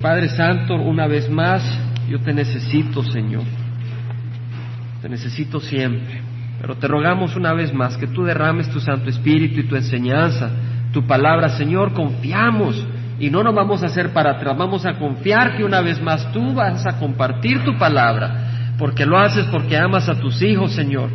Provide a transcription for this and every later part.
Padre Santo, una vez más, yo te necesito, Señor. Te necesito siempre. Pero te rogamos una vez más que tú derrames tu Santo Espíritu y tu enseñanza, tu palabra, Señor. Confiamos y no nos vamos a hacer para atrás. Vamos a confiar que una vez más tú vas a compartir tu palabra, porque lo haces porque amas a tus hijos, Señor.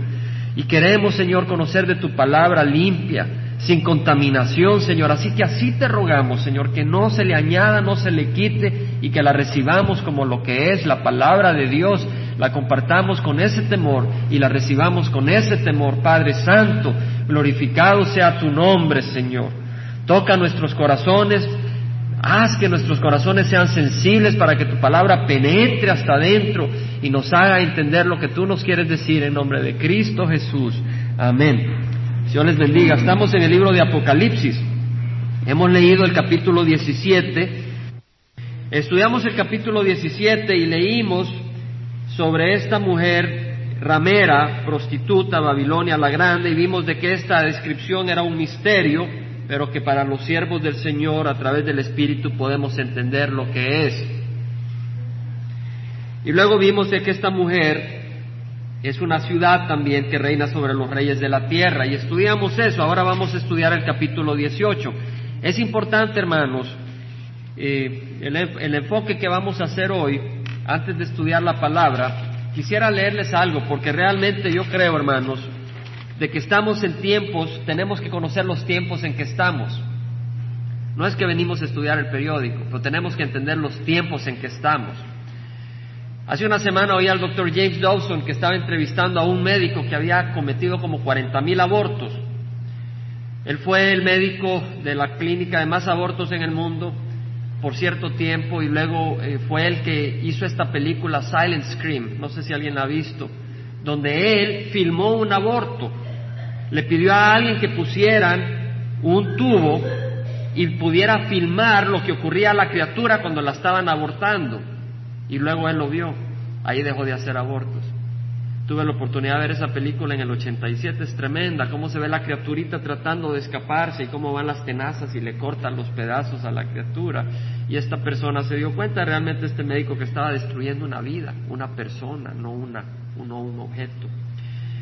Y queremos, Señor, conocer de tu palabra limpia, sin contaminación, Señor. Así que así te rogamos, Señor, que no se le añada, no se le quite y que la recibamos como lo que es la palabra de Dios, la compartamos con ese temor y la recibamos con ese temor. Padre Santo, glorificado sea tu nombre, Señor. Toca nuestros corazones, haz que nuestros corazones sean sensibles para que tu palabra penetre hasta adentro y nos haga entender lo que tú nos quieres decir en nombre de Cristo Jesús. Amén. Dios les bendiga. Estamos en el libro de Apocalipsis. Hemos leído el capítulo 17. Estudiamos el capítulo 17 y leímos sobre esta mujer ramera, prostituta, Babilonia la Grande, y vimos de que esta descripción era un misterio, pero que para los siervos del Señor, a través del Espíritu, podemos entender lo que es. Y luego vimos de que esta mujer es una ciudad también que reina sobre los reyes de la tierra. Y estudiamos eso. Ahora vamos a estudiar el capítulo 18. Es importante, hermanos, eh, el, el, enfoque que vamos a hacer hoy, antes de estudiar la palabra, quisiera leerles algo, porque realmente yo creo, hermanos, de que estamos en tiempos, tenemos que conocer los tiempos en que estamos. No es que venimos a estudiar el periódico, pero tenemos que entender los tiempos en que estamos. Hace una semana oí al doctor James Dawson que estaba entrevistando a un médico que había cometido como 40 mil abortos. Él fue el médico de la clínica de más abortos en el mundo por cierto tiempo y luego eh, fue el que hizo esta película Silent Scream, no sé si alguien la ha visto, donde él filmó un aborto. Le pidió a alguien que pusieran un tubo y pudiera filmar lo que ocurría a la criatura cuando la estaban abortando. Y luego él lo vio, ahí dejó de hacer abortos. Tuve la oportunidad de ver esa película en el 87, es tremenda, cómo se ve la criaturita tratando de escaparse y cómo van las tenazas y le cortan los pedazos a la criatura. Y esta persona se dio cuenta realmente este médico que estaba destruyendo una vida, una persona, no, una, un objeto.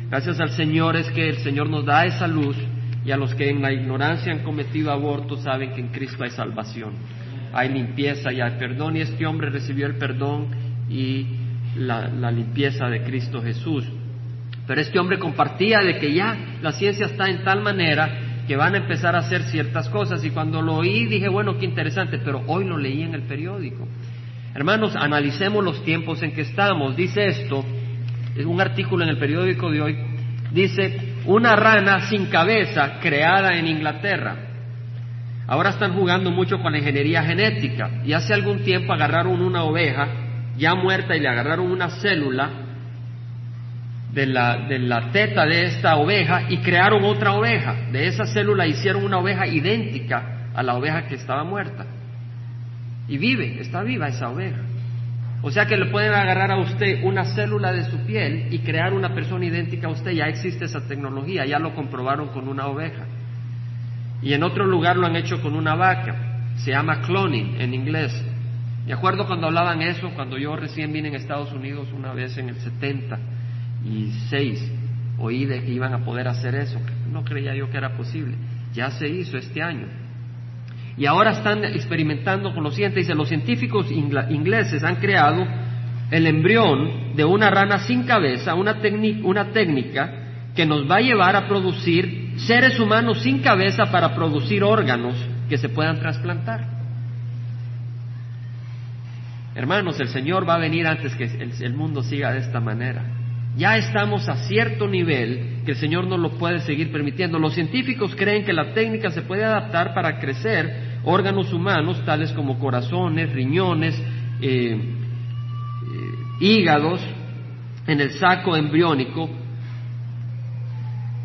Gracias al Señor es que el Señor nos da esa luz y a los que en la ignorancia han cometido abortos saben que en Cristo hay salvación, hay limpieza y hay perdón y este hombre recibió el perdón y la, limpieza de Cristo Jesús. Pero este hombre compartía de que ya la ciencia está en tal manera que van a empezar a hacer ciertas cosas y cuando lo oí dije, bueno, qué interesante, pero hoy lo leí en el periódico. Hermanos, analicemos los tiempos en que estamos. Dice esto, es un artículo en el periódico de hoy, dice, una rana sin cabeza creada en Inglaterra. Ahora están jugando mucho con la ingeniería genética y hace algún tiempo agarraron una oveja ya muerta y le agarraron una célula de la, de la teta de esta oveja y crearon otra oveja. De esa célula hicieron una oveja idéntica a la oveja que estaba muerta. Y vive, está viva esa oveja. O sea que le pueden agarrar a usted una célula de su piel y crear una persona idéntica a usted. Ya existe esa tecnología, ya lo comprobaron con una oveja. Y en otro lugar lo han hecho con una vaca. Se llama cloning en inglés. Me acuerdo cuando hablaban eso, cuando yo recién vine en Estados Unidos una vez en el 76, oí de que iban a poder hacer eso. No creía yo que era posible. Ya se hizo este año. Y ahora están experimentando con los científicos. Los científicos ingleses han creado el embrión de una rana sin cabeza, una técnica que nos va a llevar a producir seres humanos sin cabeza para producir órganos que se puedan trasplantar. Hermanos, el Señor va a venir antes que el, mundo siga de esta manera. Ya estamos a cierto nivel que el Señor no lo puede seguir permitiendo. Los científicos creen que la técnica se puede adaptar para crecer órganos humanos tales como corazones, riñones, eh, eh, hígados en el saco embriónico.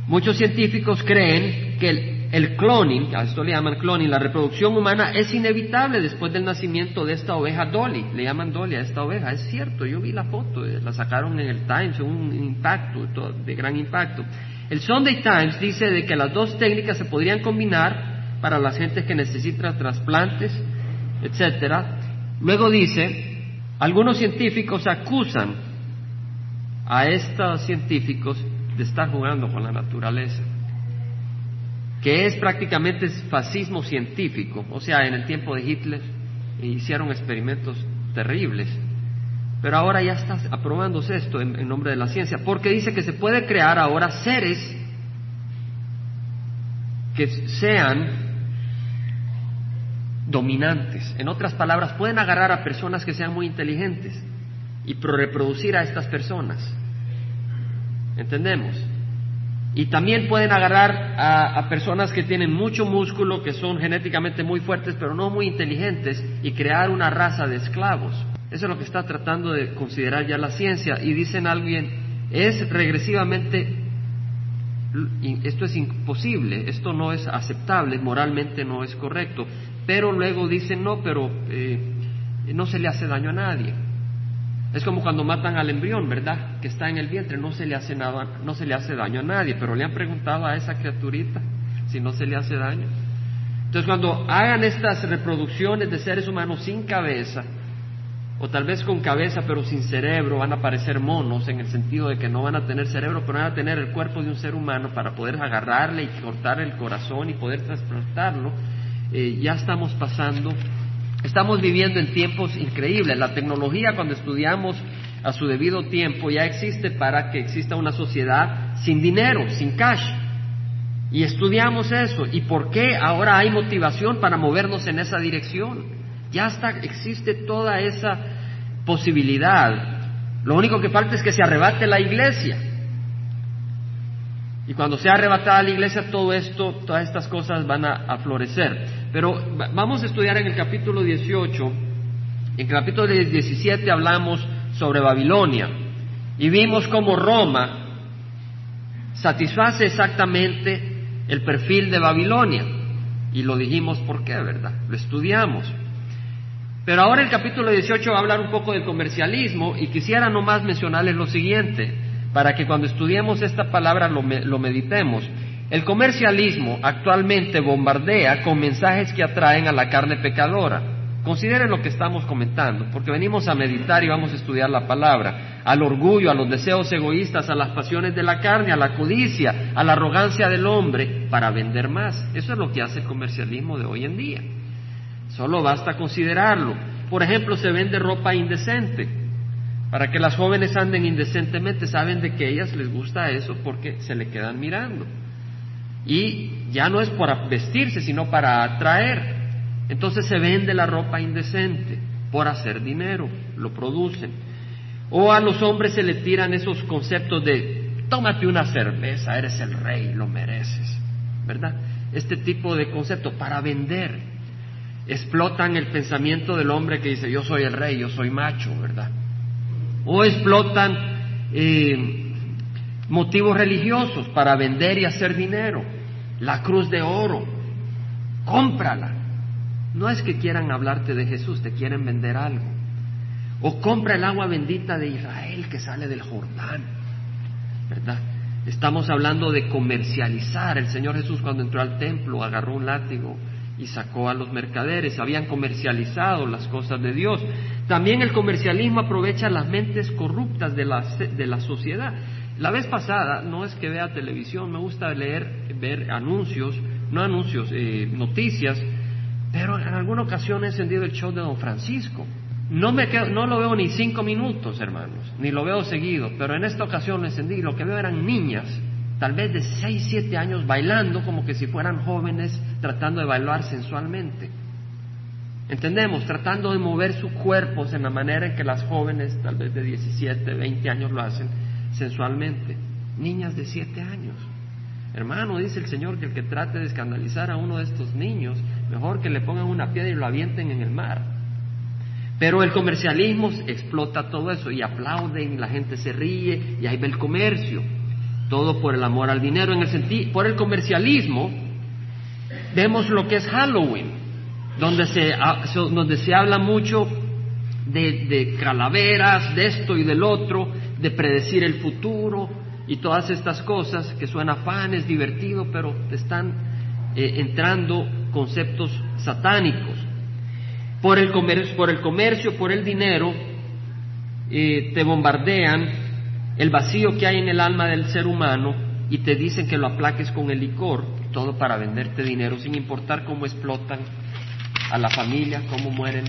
Muchos científicos creen que el, el cloning, a esto le llaman cloning, la reproducción humana es inevitable después del nacimiento de esta oveja Dolly, le llaman Dolly a esta oveja, es cierto, yo vi la foto, eh, la sacaron en el Times, un impacto, de gran impacto. El Sunday Times dice de que las dos técnicas se podrían combinar para las gentes que necesitan trasplantes, etcétera, Luego dice, algunos científicos acusan a estos científicos de estar jugando con la naturaleza, que es prácticamente fascismo científico, o sea, en el tiempo de Hitler hicieron experimentos terribles, pero ahora ya está aprobándose esto en, en nombre de la ciencia, porque dice que se puede crear ahora seres que sean dominantes. En otras palabras, pueden agarrar a personas que sean muy inteligentes y reproducir a estas personas. ¿Entendemos? Y también pueden agarrar a, personas que tienen mucho músculo, que son genéticamente muy fuertes, pero no muy inteligentes, y crear una raza de esclavos. Eso es lo que está tratando de considerar ya la ciencia. Y dicen alguien, es regresivamente, esto es imposible, esto no es aceptable, moralmente no es correcto pero luego dicen, no, pero eh, no se le hace daño a nadie. Es como cuando matan al embrión, ¿verdad? Que está en el vientre, no se le hace nada, no se le hace daño a nadie, pero le han preguntado a esa criaturita si no se le hace daño. Entonces, cuando hagan estas reproducciones de seres humanos sin cabeza, o tal vez con cabeza pero sin cerebro, van a parecer monos en el sentido de que no van a tener cerebro, pero van a tener el cuerpo de un ser humano para poder agarrarle y cortar el corazón y poder transplantarlo eh, ya estamos pasando, estamos viviendo en tiempos increíbles. La tecnología cuando estudiamos a su debido tiempo ya existe para que exista una sociedad sin dinero, sin cash. Y estudiamos eso. ¿Y por qué ahora hay motivación para movernos en esa dirección? Ya está, existe toda esa posibilidad. Lo único que falta es que se arrebate la iglesia. Y cuando sea arrebatada la iglesia, todo esto, todas estas cosas van a florecer. Pero vamos a estudiar en el capítulo 18, en el capítulo 17 hablamos sobre Babilonia y vimos cómo Roma satisface exactamente el perfil de Babilonia. Y lo dijimos por qué, ¿verdad? Lo estudiamos. Pero ahora el capítulo 18 va a hablar un poco del comercialismo y quisiera nomás mencionarles lo siguiente, para que cuando estudiemos esta palabra lo, lo meditemos. El comercialismo actualmente bombardea con mensajes que atraen a la carne pecadora. Consideren lo que estamos comentando, porque venimos a meditar y vamos a estudiar la palabra, al orgullo, a los deseos egoístas, a las pasiones de la carne, a la codicia, a la arrogancia del hombre, para vender más. Eso es lo que hace el comercialismo de hoy en día. Solo basta considerarlo. Por ejemplo, se vende ropa indecente. Para que las jóvenes anden indecentemente, saben de que a ellas les gusta eso porque se le quedan mirando. Y ya no es para vestirse, sino para atraer. Entonces se vende la ropa indecente por hacer dinero, lo producen. O a los hombres se les tiran esos conceptos de tómate una cerveza, eres el rey, lo mereces, ¿verdad? Este tipo de conceptos para vender. Explotan el pensamiento del hombre que dice yo soy el rey, yo soy macho, ¿verdad? O explotan eh, motivos religiosos para vender y hacer dinero la cruz de oro, cómprala. No es que quieran hablarte de Jesús, te quieren vender algo. O compra el agua bendita de Israel que sale del Jordán, ¿verdad? Estamos hablando de comercializar. El Señor Jesús cuando entró al templo agarró un látigo y sacó a los mercaderes. Habían comercializado las cosas de Dios. También el comercialismo aprovecha las mentes corruptas de la, de la sociedad. La vez pasada, no es que vea televisión, me gusta leer, ver anuncios, no anuncios, eh, noticias, pero en alguna ocasión he encendido el show de Don Francisco. No, me no lo veo ni cinco minutos, hermanos, ni lo veo seguido, pero en esta ocasión lo encendí y lo que veo eran niñas, tal vez de seis, siete años, bailando como que si fueran jóvenes, tratando de bailar sensualmente. Entendemos, tratando de mover sus cuerpos en la manera en que las jóvenes, tal vez de 17, 20 años, lo hacen sensualmente. Niñas de siete años. Hermano, dice el Señor que el que trate de escandalizar a uno de estos niños, mejor que le pongan una piedra y lo avienten en el mar. Pero el comercialismo explota todo eso y aplauden, la gente se ríe y ahí ve el comercio. Todo por el amor al dinero. En el sentido, por el comercialismo, vemos lo que es Halloween, donde se, donde se habla mucho de, de calaveras, de esto y del otro, de predecir el futuro y todas estas cosas que suena fan, es divertido, pero te están eh, entrando conceptos satánicos. Por el comercio, por el, comercio, por el dinero, eh, te bombardean el vacío que hay en el alma del ser humano y te dicen que lo aplaques con el licor, todo para venderte dinero, sin importar cómo explotan a la familia, cómo mueren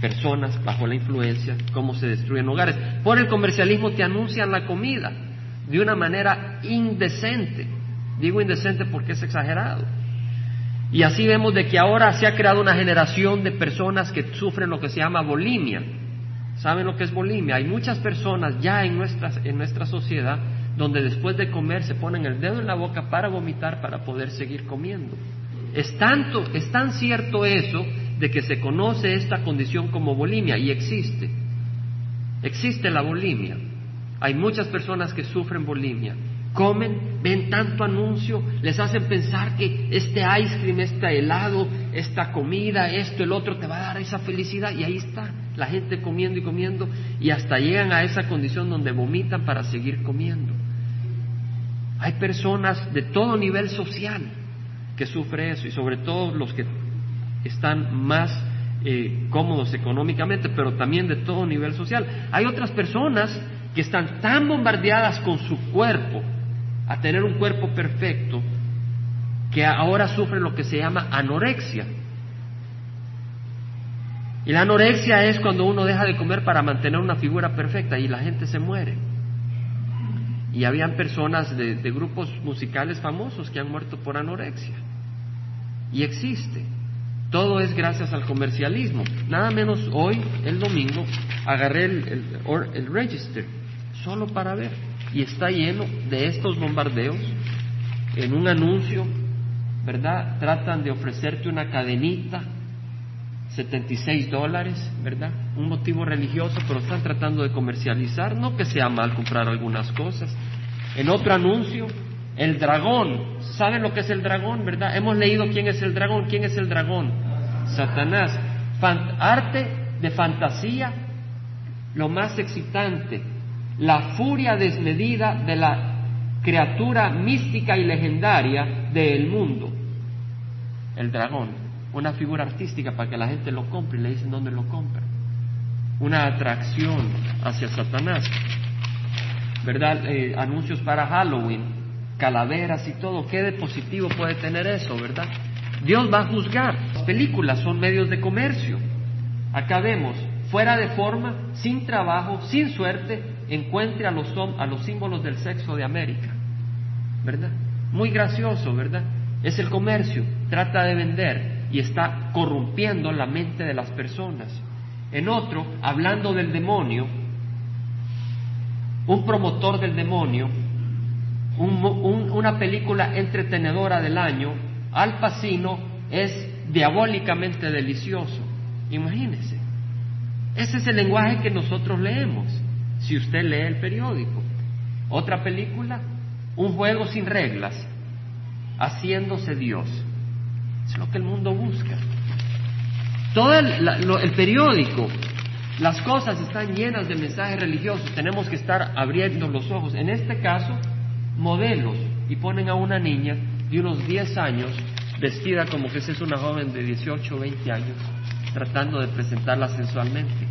personas bajo la influencia, cómo se destruyen hogares. Por el comercialismo te anuncian la comida de una manera indecente. Digo indecente porque es exagerado. Y así vemos de que ahora se ha creado una generación de personas que sufren lo que se llama bulimia. ¿Saben lo que es bulimia? Hay muchas personas ya en, en nuestra sociedad donde después de comer se ponen el dedo en la boca para vomitar para poder seguir comiendo. Es tanto, es tan cierto eso de que se conoce esta condición como bulimia y existe. Existe la bulimia. Hay muchas personas que sufren bulimia. Comen, ven tanto anuncio, les hacen pensar que este ice cream, este helado, esta comida, esto, el otro te va a dar esa felicidad y ahí está la gente comiendo y comiendo y hasta llegan a esa condición donde vomitan para seguir comiendo. Hay personas de todo nivel social que sufren eso y sobre todo los que están más eh, cómodos económicamente, pero también de todo nivel social. Hay otras personas que están tan bombardeadas con su cuerpo, a tener un cuerpo perfecto, que ahora sufren lo que se llama anorexia. Y la anorexia es cuando uno deja de comer para mantener una figura perfecta y la gente se muere. Y habían personas de grupos musicales famosos que han muerto por anorexia. Y existe. Todo es gracias al comercialismo. Nada menos hoy, el domingo, agarré el, el, register solo para ver. Y está lleno de estos bombardeos. En un anuncio, ¿verdad? Tratan de ofrecerte una cadenita, 76 dólares, ¿verdad? Un motivo religioso, pero están tratando de comercializar. No que sea mal comprar algunas cosas. En otro anuncio, el dragón. ¿Saben lo que es el dragón, verdad? Hemos leído quién es el dragón. ¿Quién es el dragón? Satanás. arte de fantasía, lo más excitante. La furia desmedida de la criatura mística y legendaria del mundo. El dragón. Una figura artística para que la gente lo compre y le dicen dónde lo compra. Una atracción hacia Satanás. ¿Verdad? Eh, anuncios para Halloween calaveras y todo. ¿Qué de positivo puede tener eso, verdad? Dios va a juzgar. Las películas son medios de comercio. Acá vemos, fuera de forma, sin trabajo, sin suerte, encuentre a los, a los símbolos del sexo de América. ¿Verdad? Muy gracioso, ¿verdad? Es el comercio, trata de vender y está corrompiendo la mente de las personas. En otro, hablando del demonio, un promotor del demonio una película entretenedora del año, Al Pacino es diabólicamente delicioso. Imagínese. Ese es el lenguaje que nosotros leemos, si usted lee el periódico. Otra película, un juego sin reglas, haciéndose Dios. Es lo que el mundo busca. Todo el, periódico, las cosas están llenas de mensajes religiosos. Tenemos que estar abriendo los ojos. En este caso, modelos y ponen a una niña de unos 10 años vestida como que es una joven de 18 o 20 años, tratando de presentarla sensualmente.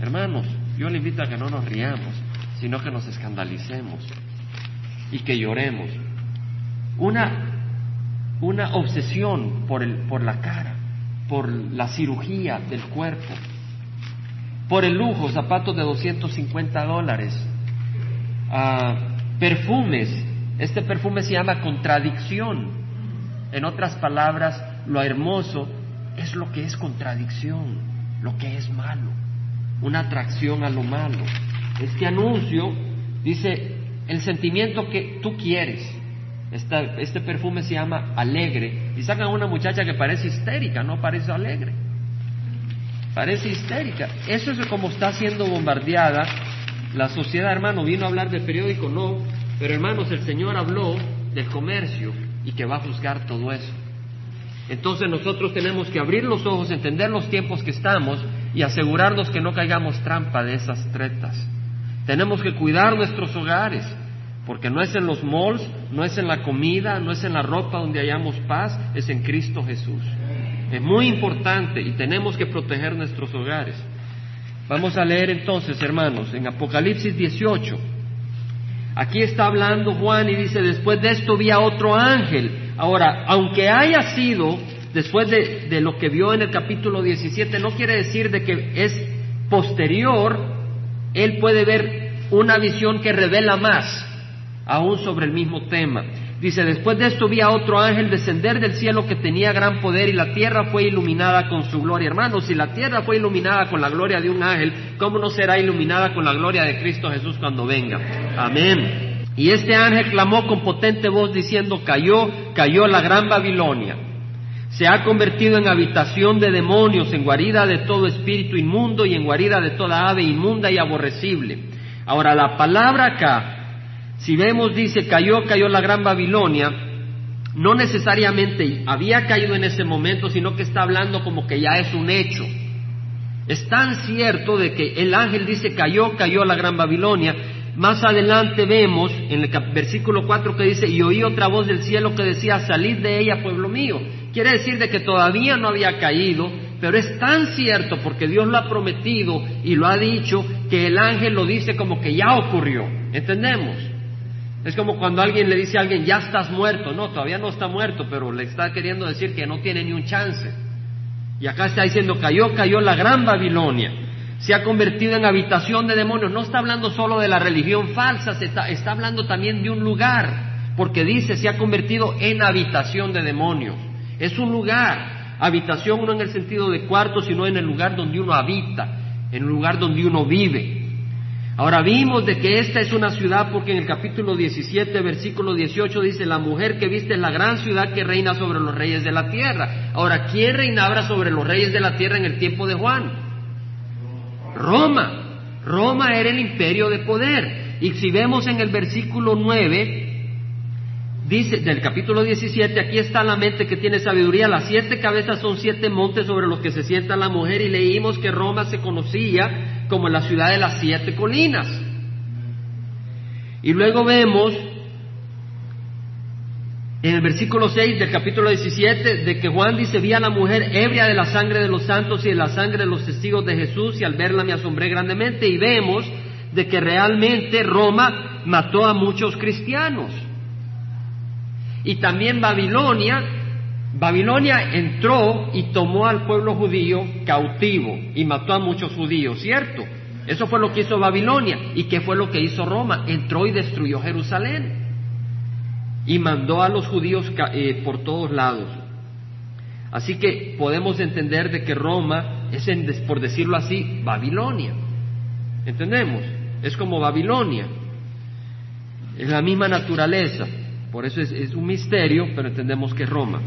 Hermanos, yo le invito a que no nos riamos, sino que nos escandalicemos y que lloremos. Una, una obsesión por, el, por la cara, por la cirugía del cuerpo, por el lujo, zapatos de 250 dólares, uh, Perfumes. Este perfume se llama contradicción. En otras palabras, lo hermoso es lo que es contradicción, lo que es malo, una atracción a lo malo. Este anuncio dice el sentimiento que tú quieres. este perfume se llama alegre. Y sacan una muchacha que parece histérica, no parece alegre. Parece histérica. Eso es como está siendo bombardeada la sociedad, hermano, vino a hablar del periódico, no, pero hermanos, el Señor habló del comercio y que va a juzgar todo eso. Entonces nosotros tenemos que abrir los ojos, entender los tiempos que estamos y asegurarnos que no caigamos trampa de esas tretas. Tenemos que cuidar nuestros hogares, porque no es en los malls, no es en la comida, no es en la ropa donde hayamos paz, es en Cristo Jesús. Es muy importante y tenemos que proteger nuestros hogares. Vamos a leer entonces, hermanos, en Apocalipsis 18. Aquí está hablando Juan y dice, después de esto vi a otro ángel. Ahora, aunque haya sido después de, lo que vio en el capítulo 17, no quiere decir de que es posterior, él puede ver una visión que revela más, aún sobre el mismo tema. Dice, después de esto vi a otro ángel descender del cielo que tenía gran poder y la tierra fue iluminada con su gloria. Hermanos, si la tierra fue iluminada con la gloria de un ángel, ¿cómo no será iluminada con la gloria de Cristo Jesús cuando venga? Amén. Y este ángel clamó con potente voz diciendo, cayó, cayó la gran Babilonia se ha convertido en habitación de demonios, en guarida de todo espíritu inmundo y en guarida de toda ave inmunda y aborrecible. Ahora, la palabra acá, si vemos, dice, cayó, cayó la gran Babilonia, no necesariamente había caído en ese momento, sino que está hablando como que ya es un hecho. Es tan cierto de que el ángel dice, cayó, cayó la gran Babilonia. Más adelante vemos en el versículo 4 que dice, y oí otra voz del cielo que decía, salid de ella, pueblo mío. Quiere decir de que todavía no había caído, pero es tan cierto porque Dios lo ha prometido y lo ha dicho que el ángel lo dice como que ya ocurrió. ¿Entendemos? Es como cuando alguien le dice a alguien, ya estás muerto. No, todavía no está muerto, pero le está queriendo decir que no tiene ni un chance. Y acá está diciendo, cayó, cayó la gran Babilonia. Se ha convertido en habitación de demonios. No está hablando solo de la religión falsa, se está, está hablando también de un lugar. Porque dice, se ha convertido en habitación de demonios. Es un lugar, habitación no en el sentido de cuarto, sino en el lugar donde uno habita, en el lugar donde uno vive. Ahora vimos de que esta es una ciudad porque en el capítulo 17, versículo 18 dice, la mujer que viste es la gran ciudad que reina sobre los reyes de la tierra. Ahora, ¿quién reinaba sobre los reyes de la tierra en el tiempo de Juan? Roma. Roma era el imperio de poder. Y si vemos en el versículo 9, dice del capítulo 17, aquí está la mente que tiene sabiduría, las siete cabezas son siete montes sobre los que se sienta la mujer y leímos que Roma se conocía como la ciudad de las siete colinas. Y luego vemos en el versículo 6 del capítulo 17 de que Juan dice, vi a la mujer ebria de la sangre de los santos y de la sangre de los testigos de Jesús y al verla me asombré grandemente y vemos de que realmente Roma mató a muchos cristianos. Y también Babilonia, Babilonia entró y tomó al pueblo judío cautivo y mató a muchos judíos, ¿cierto? Eso fue lo que hizo Babilonia. ¿Y qué fue lo que hizo Roma? Entró y destruyó Jerusalén. Y mandó a los judíos eh, por todos lados. Así que podemos entender de que Roma es, por decirlo así, Babilonia. ¿Entendemos? Es como Babilonia. Es la misma naturaleza. Por eso es, un misterio, pero entendemos que es Roma.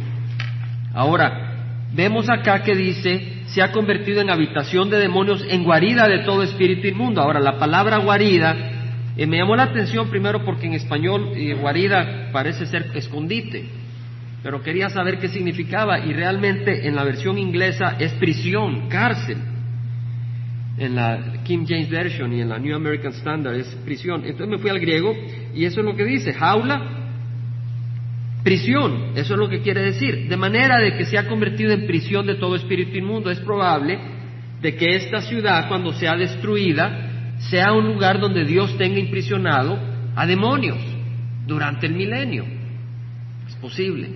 Ahora, vemos acá que dice, se ha convertido en habitación de demonios, en guarida de todo espíritu inmundo. Ahora, la palabra guarida eh, me llamó la atención primero porque en español eh, guarida parece ser escondite, pero quería saber qué significaba y realmente en la versión inglesa es prisión, cárcel. En la King James Version y en la New American Standard es prisión. Entonces me fui al griego y eso es lo que dice, jaula Prisión, eso es lo que quiere decir. De manera de que se ha convertido en prisión de todo espíritu inmundo. Es probable de que esta ciudad, cuando sea destruida, sea un lugar donde Dios tenga imprisionado a demonios durante el milenio. Es posible.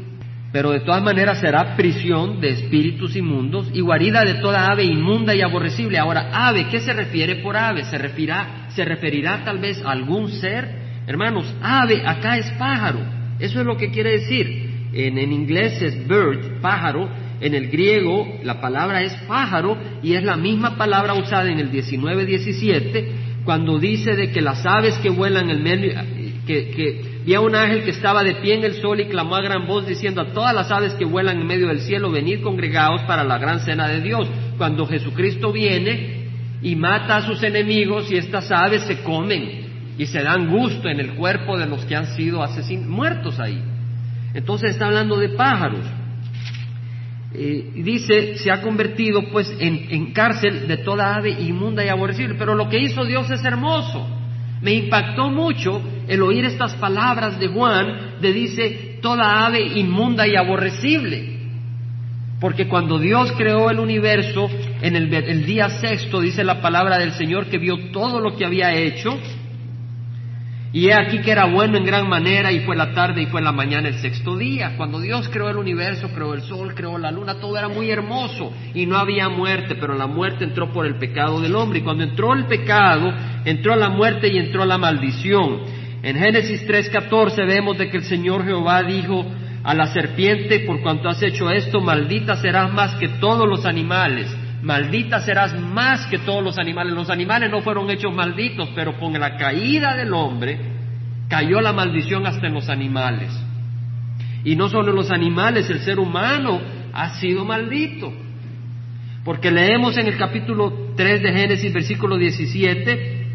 Pero de todas maneras será prisión de espíritus inmundos y guarida de toda ave inmunda y aborrecible. Ahora, ave, ¿qué se refiere por ave? ¿Se referirá, se referirá tal vez a algún ser? Hermanos, ave acá es pájaro. Eso es lo que quiere decir. En, inglés es bird, pájaro. En el griego la palabra es pájaro y es la misma palabra usada en el 19-17 cuando dice de que las aves que vuelan en el medio, que, que vi a un ángel que estaba de pie en el sol y clamó a gran voz diciendo a todas las aves que vuelan en medio del cielo, venid congregados para la gran cena de Dios. Cuando Jesucristo viene y mata a sus enemigos y estas aves se comen y se dan gusto en el cuerpo de los que han sido asesinados, muertos ahí. Entonces está hablando de pájaros. Eh, dice, se ha convertido pues en, cárcel de toda ave inmunda y aborrecible. Pero lo que hizo Dios es hermoso. Me impactó mucho el oír estas palabras de Juan, de dice, toda ave inmunda y aborrecible. Porque cuando Dios creó el universo, en el, día sexto dice la palabra del Señor que vio todo lo que había hecho. Y he aquí que era bueno en gran manera y fue la tarde y fue la mañana el sexto día. Cuando Dios creó el universo, creó el sol, creó la luna, todo era muy hermoso y no había muerte, pero la muerte entró por el pecado del hombre. Y cuando entró el pecado, entró la muerte y entró la maldición. En Génesis 3:14 vemos de que el Señor Jehová dijo, a la serpiente, por cuanto has hecho esto, maldita serás más que todos los animales, maldita serás más que todos los animales. Los animales no fueron hechos malditos, pero con la caída del hombre cayó la maldición hasta en los animales. Y no solo los animales, el ser humano ha sido maldito. Porque leemos en el capítulo 3 de Génesis, versículo 17,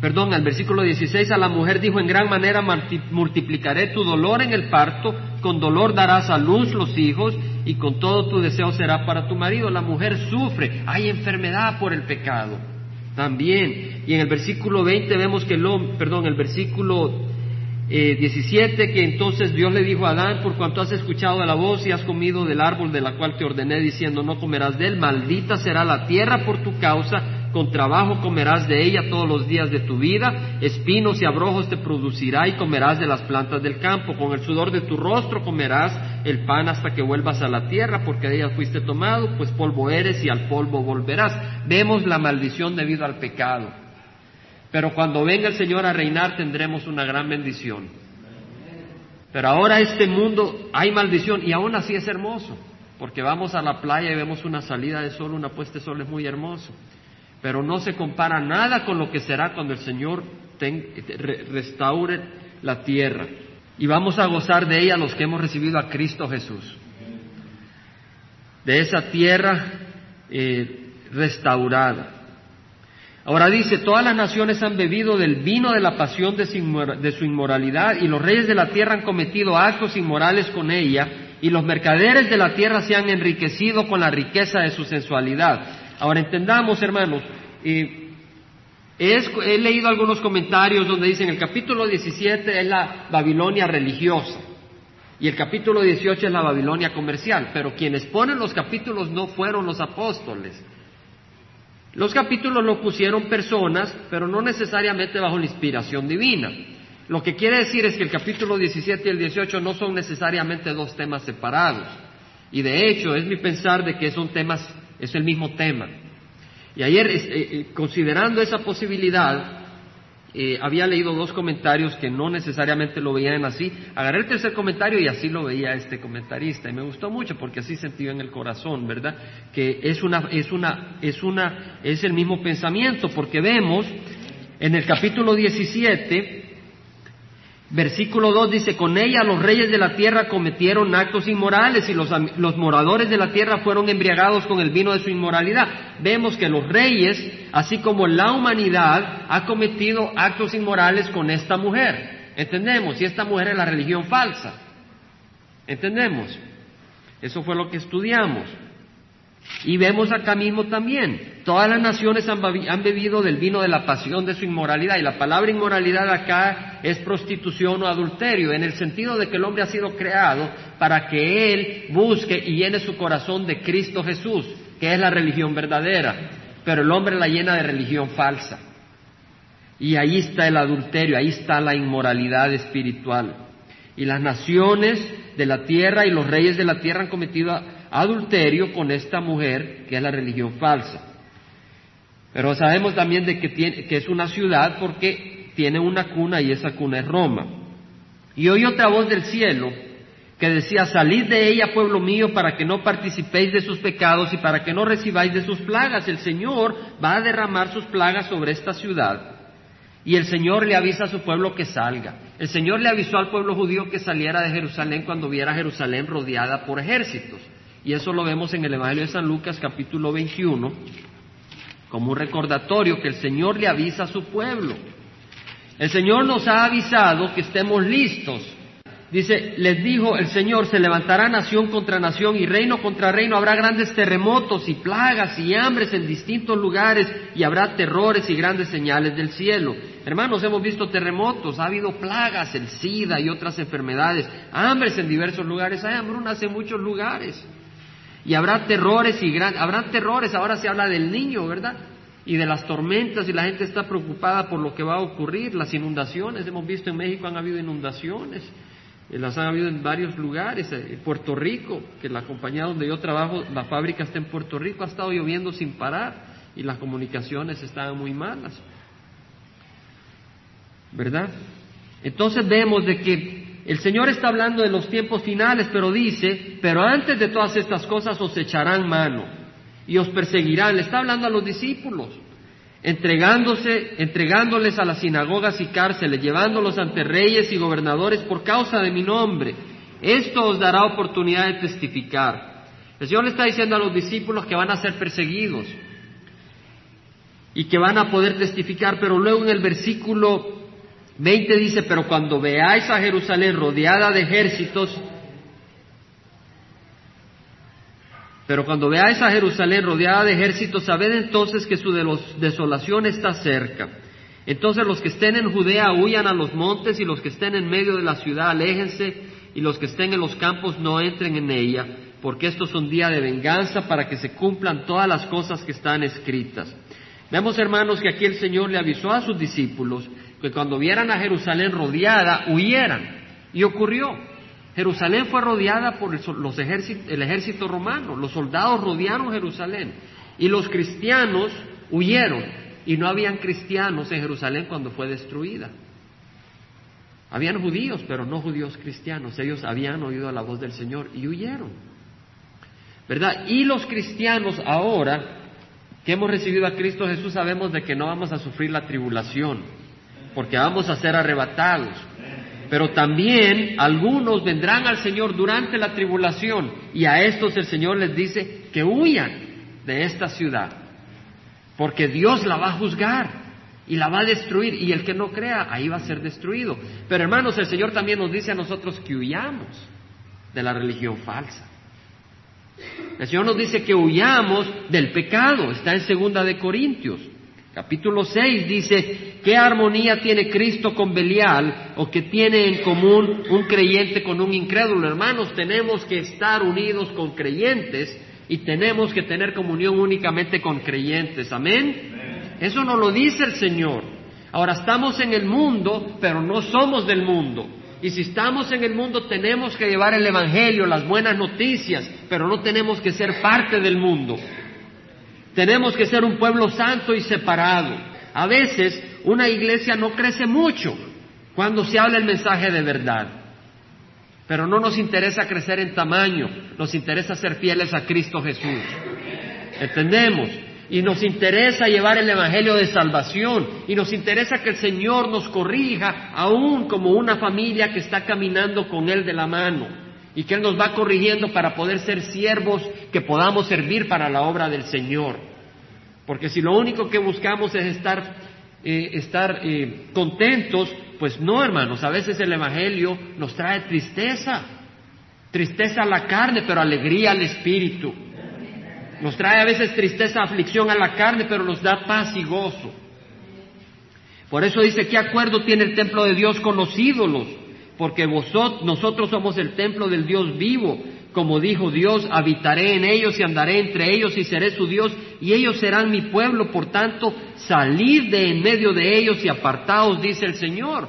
perdón, al versículo 16, a la mujer dijo, en gran manera multiplicaré tu dolor en el parto, con dolor darás a luz los hijos y con todo tu deseo será para tu marido. La mujer sufre, hay enfermedad por el pecado también. Y en el versículo 20 vemos que el perdón, el versículo 17, eh, que entonces Dios le dijo a Adán, por cuanto has escuchado la voz y has comido del árbol de la cual te ordené diciendo, no comerás de él, maldita será la tierra por tu causa, con trabajo comerás de ella todos los días de tu vida, espinos y abrojos te producirá y comerás de las plantas del campo, con el sudor de tu rostro comerás el pan hasta que vuelvas a la tierra, porque de ella fuiste tomado, pues polvo eres y al polvo volverás. Vemos la maldición debido al pecado. Pero cuando venga el Señor a reinar tendremos una gran bendición. Pero ahora este mundo hay maldición y aún así es hermoso, porque vamos a la playa y vemos una salida de sol, una puesta de sol es muy hermoso pero no se compara nada con lo que será cuando el Señor restaure la tierra. Y vamos a gozar de ella los que hemos recibido a Cristo Jesús. De esa tierra eh, restaurada. Ahora dice, todas las naciones han bebido del vino de la pasión de su inmoralidad y los reyes de la tierra han cometido actos inmorales con ella y los mercaderes de la tierra se han enriquecido con la riqueza de su sensualidad. Ahora entendamos, hermanos, he leído algunos comentarios donde dicen el capítulo 17 es la Babilonia religiosa y el capítulo 18 es la Babilonia comercial, pero quienes ponen los capítulos no fueron los apóstoles. Los capítulos lo pusieron personas, pero no necesariamente bajo la inspiración divina. Lo que quiere decir es que el capítulo 17 y el 18 no son necesariamente dos temas separados. Y de hecho, es mi pensar de que son temas es el mismo tema. Y ayer, eh, eh, considerando esa posibilidad, eh, había leído dos comentarios que no necesariamente lo veían así. Agarré el tercer comentario y así lo veía este comentarista. Y me gustó mucho porque así sentí en el corazón, ¿verdad? Que es una, es una, es una, es el mismo pensamiento, porque vemos en el capítulo 17, Versículo 2 dice, con ella los reyes de la tierra cometieron actos inmorales y los, los, moradores de la tierra fueron embriagados con el vino de su inmoralidad. Vemos que los reyes, así como la humanidad, ha cometido actos inmorales con esta mujer. ¿Entendemos? Y esta mujer es la religión falsa. ¿Entendemos? Eso fue lo que estudiamos. Y vemos acá mismo también, todas las naciones han, bebido del vino de la pasión de su inmoralidad. Y la palabra inmoralidad acá es prostitución o adulterio, en el sentido de que el hombre ha sido creado para que él busque y llene su corazón de Cristo Jesús, que es la religión verdadera. Pero el hombre la llena de religión falsa. Y ahí está el adulterio, ahí está la inmoralidad espiritual. Y las naciones de la tierra y los reyes de la tierra han cometido adulterio con esta mujer que es la religión falsa. Pero sabemos también de que, tiene, que es una ciudad porque tiene una cuna y esa cuna es Roma. Y oí otra voz del cielo que decía, salid de ella, pueblo mío, para que no participéis de sus pecados y para que no recibáis de sus plagas. El Señor va a derramar sus plagas sobre esta ciudad. Y el Señor le avisa a su pueblo que salga. El Señor le avisó al pueblo judío que saliera de Jerusalén cuando viera Jerusalén rodeada por ejércitos. Y eso lo vemos en el Evangelio de San Lucas capítulo 21, como un recordatorio que el Señor le avisa a su pueblo. El Señor nos ha avisado que estemos listos. Dice, les dijo el Señor, se levantará nación contra nación y reino contra reino, habrá grandes terremotos y plagas y hambres en distintos lugares y habrá terrores y grandes señales del cielo. Hermanos, hemos visto terremotos, ha habido plagas, el SIDA y otras enfermedades, hambres en diversos lugares, hay hambrunas en muchos lugares. Y habrá terrores y gran, habrá terrores, ahora se habla del niño, ¿verdad? Y de las tormentas y la gente está preocupada por lo que va a ocurrir, las inundaciones, hemos visto en México han habido inundaciones, eh, las han habido en varios lugares, eh, en Puerto Rico, que la compañía donde yo trabajo, la fábrica está en Puerto Rico, ha estado lloviendo sin parar y las comunicaciones estaban muy malas. ¿Verdad? Entonces vemos de que el Señor está hablando de los tiempos finales, pero dice, pero antes de todas estas cosas os echarán mano y os perseguirán. Le está hablando a los discípulos, entregándose, entregándoles a las sinagogas y cárceles, llevándolos ante reyes y gobernadores por causa de mi nombre. Esto os dará oportunidad de testificar. El Señor le está diciendo a los discípulos que van a ser perseguidos y que van a poder testificar, pero luego en el versículo 20 dice, pero cuando veáis a Jerusalén rodeada de ejércitos, pero cuando veáis a Jerusalén rodeada de ejércitos, sabed entonces que su desolación está cerca. Entonces los que estén en Judea huyan a los montes y los que estén en medio de la ciudad aléjense y los que estén en los campos no entren en ella, porque estos son días de venganza para que se cumplan todas las cosas que están escritas. Vemos hermanos que aquí el Señor le avisó a sus discípulos que cuando vieran a Jerusalén rodeada, huyeran. Y ocurrió. Jerusalén fue rodeada por los el ejército romano, los soldados rodearon Jerusalén y los cristianos huyeron y no habían cristianos en Jerusalén cuando fue destruida. Habían judíos, pero no judíos cristianos. Ellos habían oído la voz del Señor y huyeron. ¿Verdad? Y los cristianos ahora que hemos recibido a Cristo Jesús sabemos de que no vamos a sufrir la tribulación porque vamos a ser arrebatados. Pero también algunos vendrán al Señor durante la tribulación y a estos el Señor les dice que huyan de esta ciudad, porque Dios la va a juzgar y la va a destruir y el que no crea ahí va a ser destruido. Pero hermanos, el Señor también nos dice a nosotros que huyamos de la religión falsa. El Señor nos dice que huyamos del pecado, está en segunda de Corintios. Capítulo 6 dice, ¿qué armonía tiene Cristo con Belial o qué tiene en común un creyente con un incrédulo? Hermanos, tenemos que estar unidos con creyentes y tenemos que tener comunión únicamente con creyentes. Amén. Eso no lo dice el Señor. Ahora estamos en el mundo, pero no somos del mundo. Y si estamos en el mundo tenemos que llevar el Evangelio, las buenas noticias, pero no tenemos que ser parte del mundo. Tenemos que ser un pueblo santo y separado. A veces una iglesia no crece mucho cuando se habla el mensaje de verdad. Pero no nos interesa crecer en tamaño, nos interesa ser fieles a Cristo Jesús. ¿Entendemos? Y nos interesa llevar el Evangelio de salvación. Y nos interesa que el Señor nos corrija, aún como una familia que está caminando con Él de la mano. Y que Él nos va corrigiendo para poder ser siervos que podamos servir para la obra del Señor. Porque si lo único que buscamos es estar, eh, eh, contentos, pues no, hermanos, a veces el Evangelio nos trae tristeza, tristeza a la carne, pero alegría al espíritu. Nos trae a veces tristeza, aflicción a la carne, pero nos da paz y gozo. Por eso dice, ¿qué acuerdo tiene el templo de Dios con los ídolos? Porque vosotros, nosotros somos el templo del Dios vivo. Como dijo Dios, habitaré en ellos y andaré entre ellos y seré su Dios y ellos serán mi pueblo. Por tanto, salid de en medio de ellos y apartaos, dice el Señor.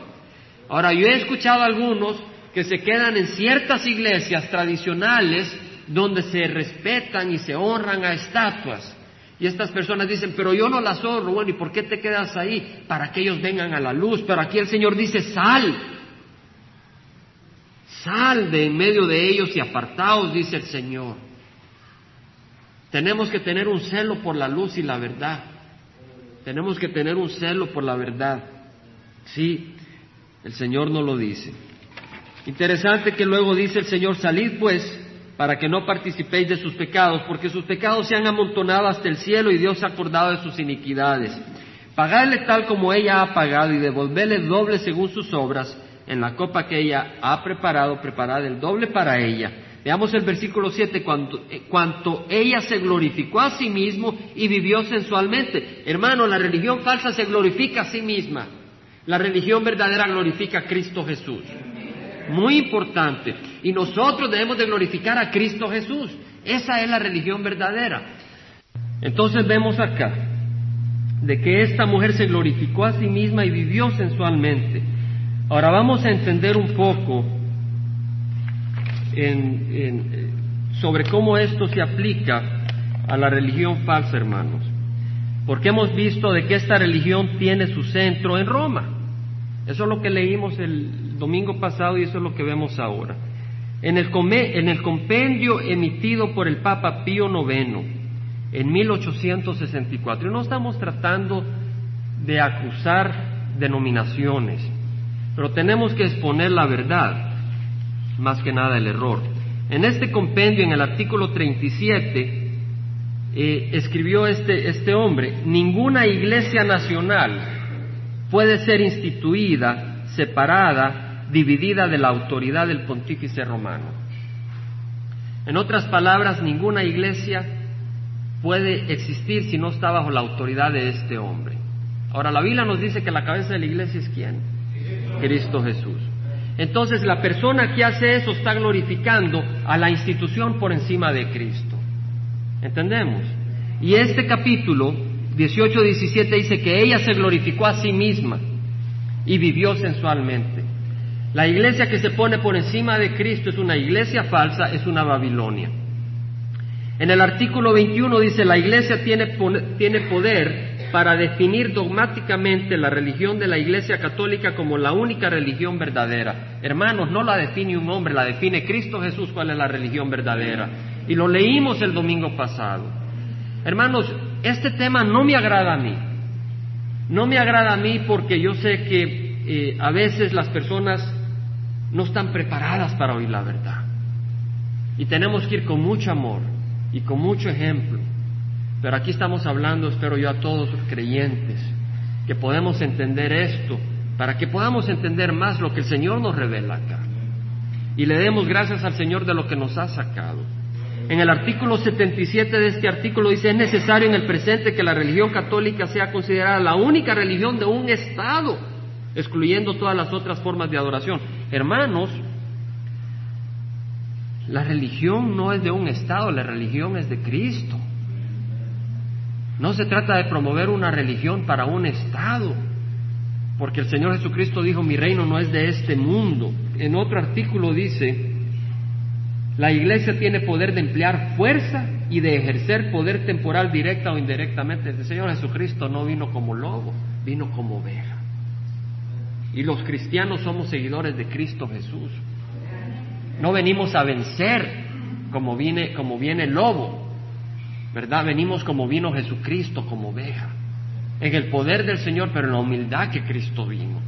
Ahora, yo he escuchado a algunos que se quedan en ciertas iglesias tradicionales donde se respetan y se honran a estatuas. Y estas personas dicen, pero yo no las honro. Bueno, ¿y por qué te quedas ahí? Para que ellos vengan a la luz. Pero aquí el Señor dice, sal, Sal de en medio de ellos y apartaos, dice el Señor. Tenemos que tener un celo por la luz y la verdad. Tenemos que tener un celo por la verdad. Sí, el Señor no lo dice. Interesante que luego dice el Señor, salid pues para que no participéis de sus pecados, porque sus pecados se han amontonado hasta el cielo y Dios se ha acordado de sus iniquidades. Pagadle tal como ella ha pagado y devolverle doble según sus obras en la copa que ella ha preparado, preparada el doble para ella. Veamos el versículo 7, cuanto, eh, cuanto ella se glorificó a sí mismo y vivió sensualmente. Hermano, la religión falsa se glorifica a sí misma. La religión verdadera glorifica a Cristo Jesús. Muy importante. Y nosotros debemos de glorificar a Cristo Jesús. Esa es la religión verdadera. Entonces vemos acá de que esta mujer se glorificó a sí misma y vivió sensualmente. Ahora vamos a entender un poco sobre cómo esto se aplica a la religión falsa, hermanos. Porque hemos visto de que esta religión tiene su centro en Roma. Eso es lo que leímos el domingo pasado y eso es lo que vemos ahora. En el, en el compendio emitido por el Papa Pío IX en 1864, y no estamos tratando de acusar denominaciones, pero tenemos que exponer la verdad, más que nada el error. En este compendio, en el artículo 37, eh, escribió este, este hombre, ninguna iglesia nacional puede ser instituida, separada, dividida de la autoridad del pontífice romano. En otras palabras, ninguna iglesia puede existir si no está bajo la autoridad de este hombre. Ahora, la Biblia nos dice que la cabeza de la iglesia es quién? Cristo Jesús. Entonces, la persona que hace eso está glorificando a la institución por encima de Cristo. ¿Entendemos? Y este capítulo 18-17 dice que ella se glorificó a sí misma y vivió sensualmente. La iglesia que se pone por encima de Cristo es una iglesia falsa, es una Babilonia. En el artículo 21 dice, la iglesia tiene, tiene poder para definir dogmáticamente la religión de la iglesia católica como la única religión verdadera. Hermanos, no la define un hombre, la define Cristo Jesús cuál es la religión verdadera. Y lo leímos el domingo pasado. Hermanos, este tema no me agrada a mí. No me agrada a mí porque yo sé que eh, a veces las personas no están preparadas para oír la verdad. Y tenemos que ir con mucho amor y con mucho ejemplo. Pero aquí estamos hablando, espero yo, a todos los creyentes, que podemos entender esto, para que podamos entender más lo que el Señor nos revela acá. Y le demos gracias al Señor de lo que nos ha sacado. En el artículo 77 de este artículo dice, es necesario en el presente que la religión católica sea considerada la única religión de un Estado, excluyendo todas las otras formas de adoración. Hermanos, la religión no es de un Estado, la religión es de Cristo. No se trata de promover una religión para un Estado, porque el Señor Jesucristo dijo, mi reino no es de este mundo. En otro artículo dice, la iglesia tiene poder de emplear fuerza y de ejercer poder temporal directa o indirectamente. El Señor Jesucristo no vino como lobo, vino como oveja. Y los cristianos somos seguidores de Cristo Jesús. No venimos a vencer como viene, como viene el lobo, ¿verdad? Venimos como vino Jesucristo, como oveja. En el poder del Señor, pero en la humildad que Cristo vino.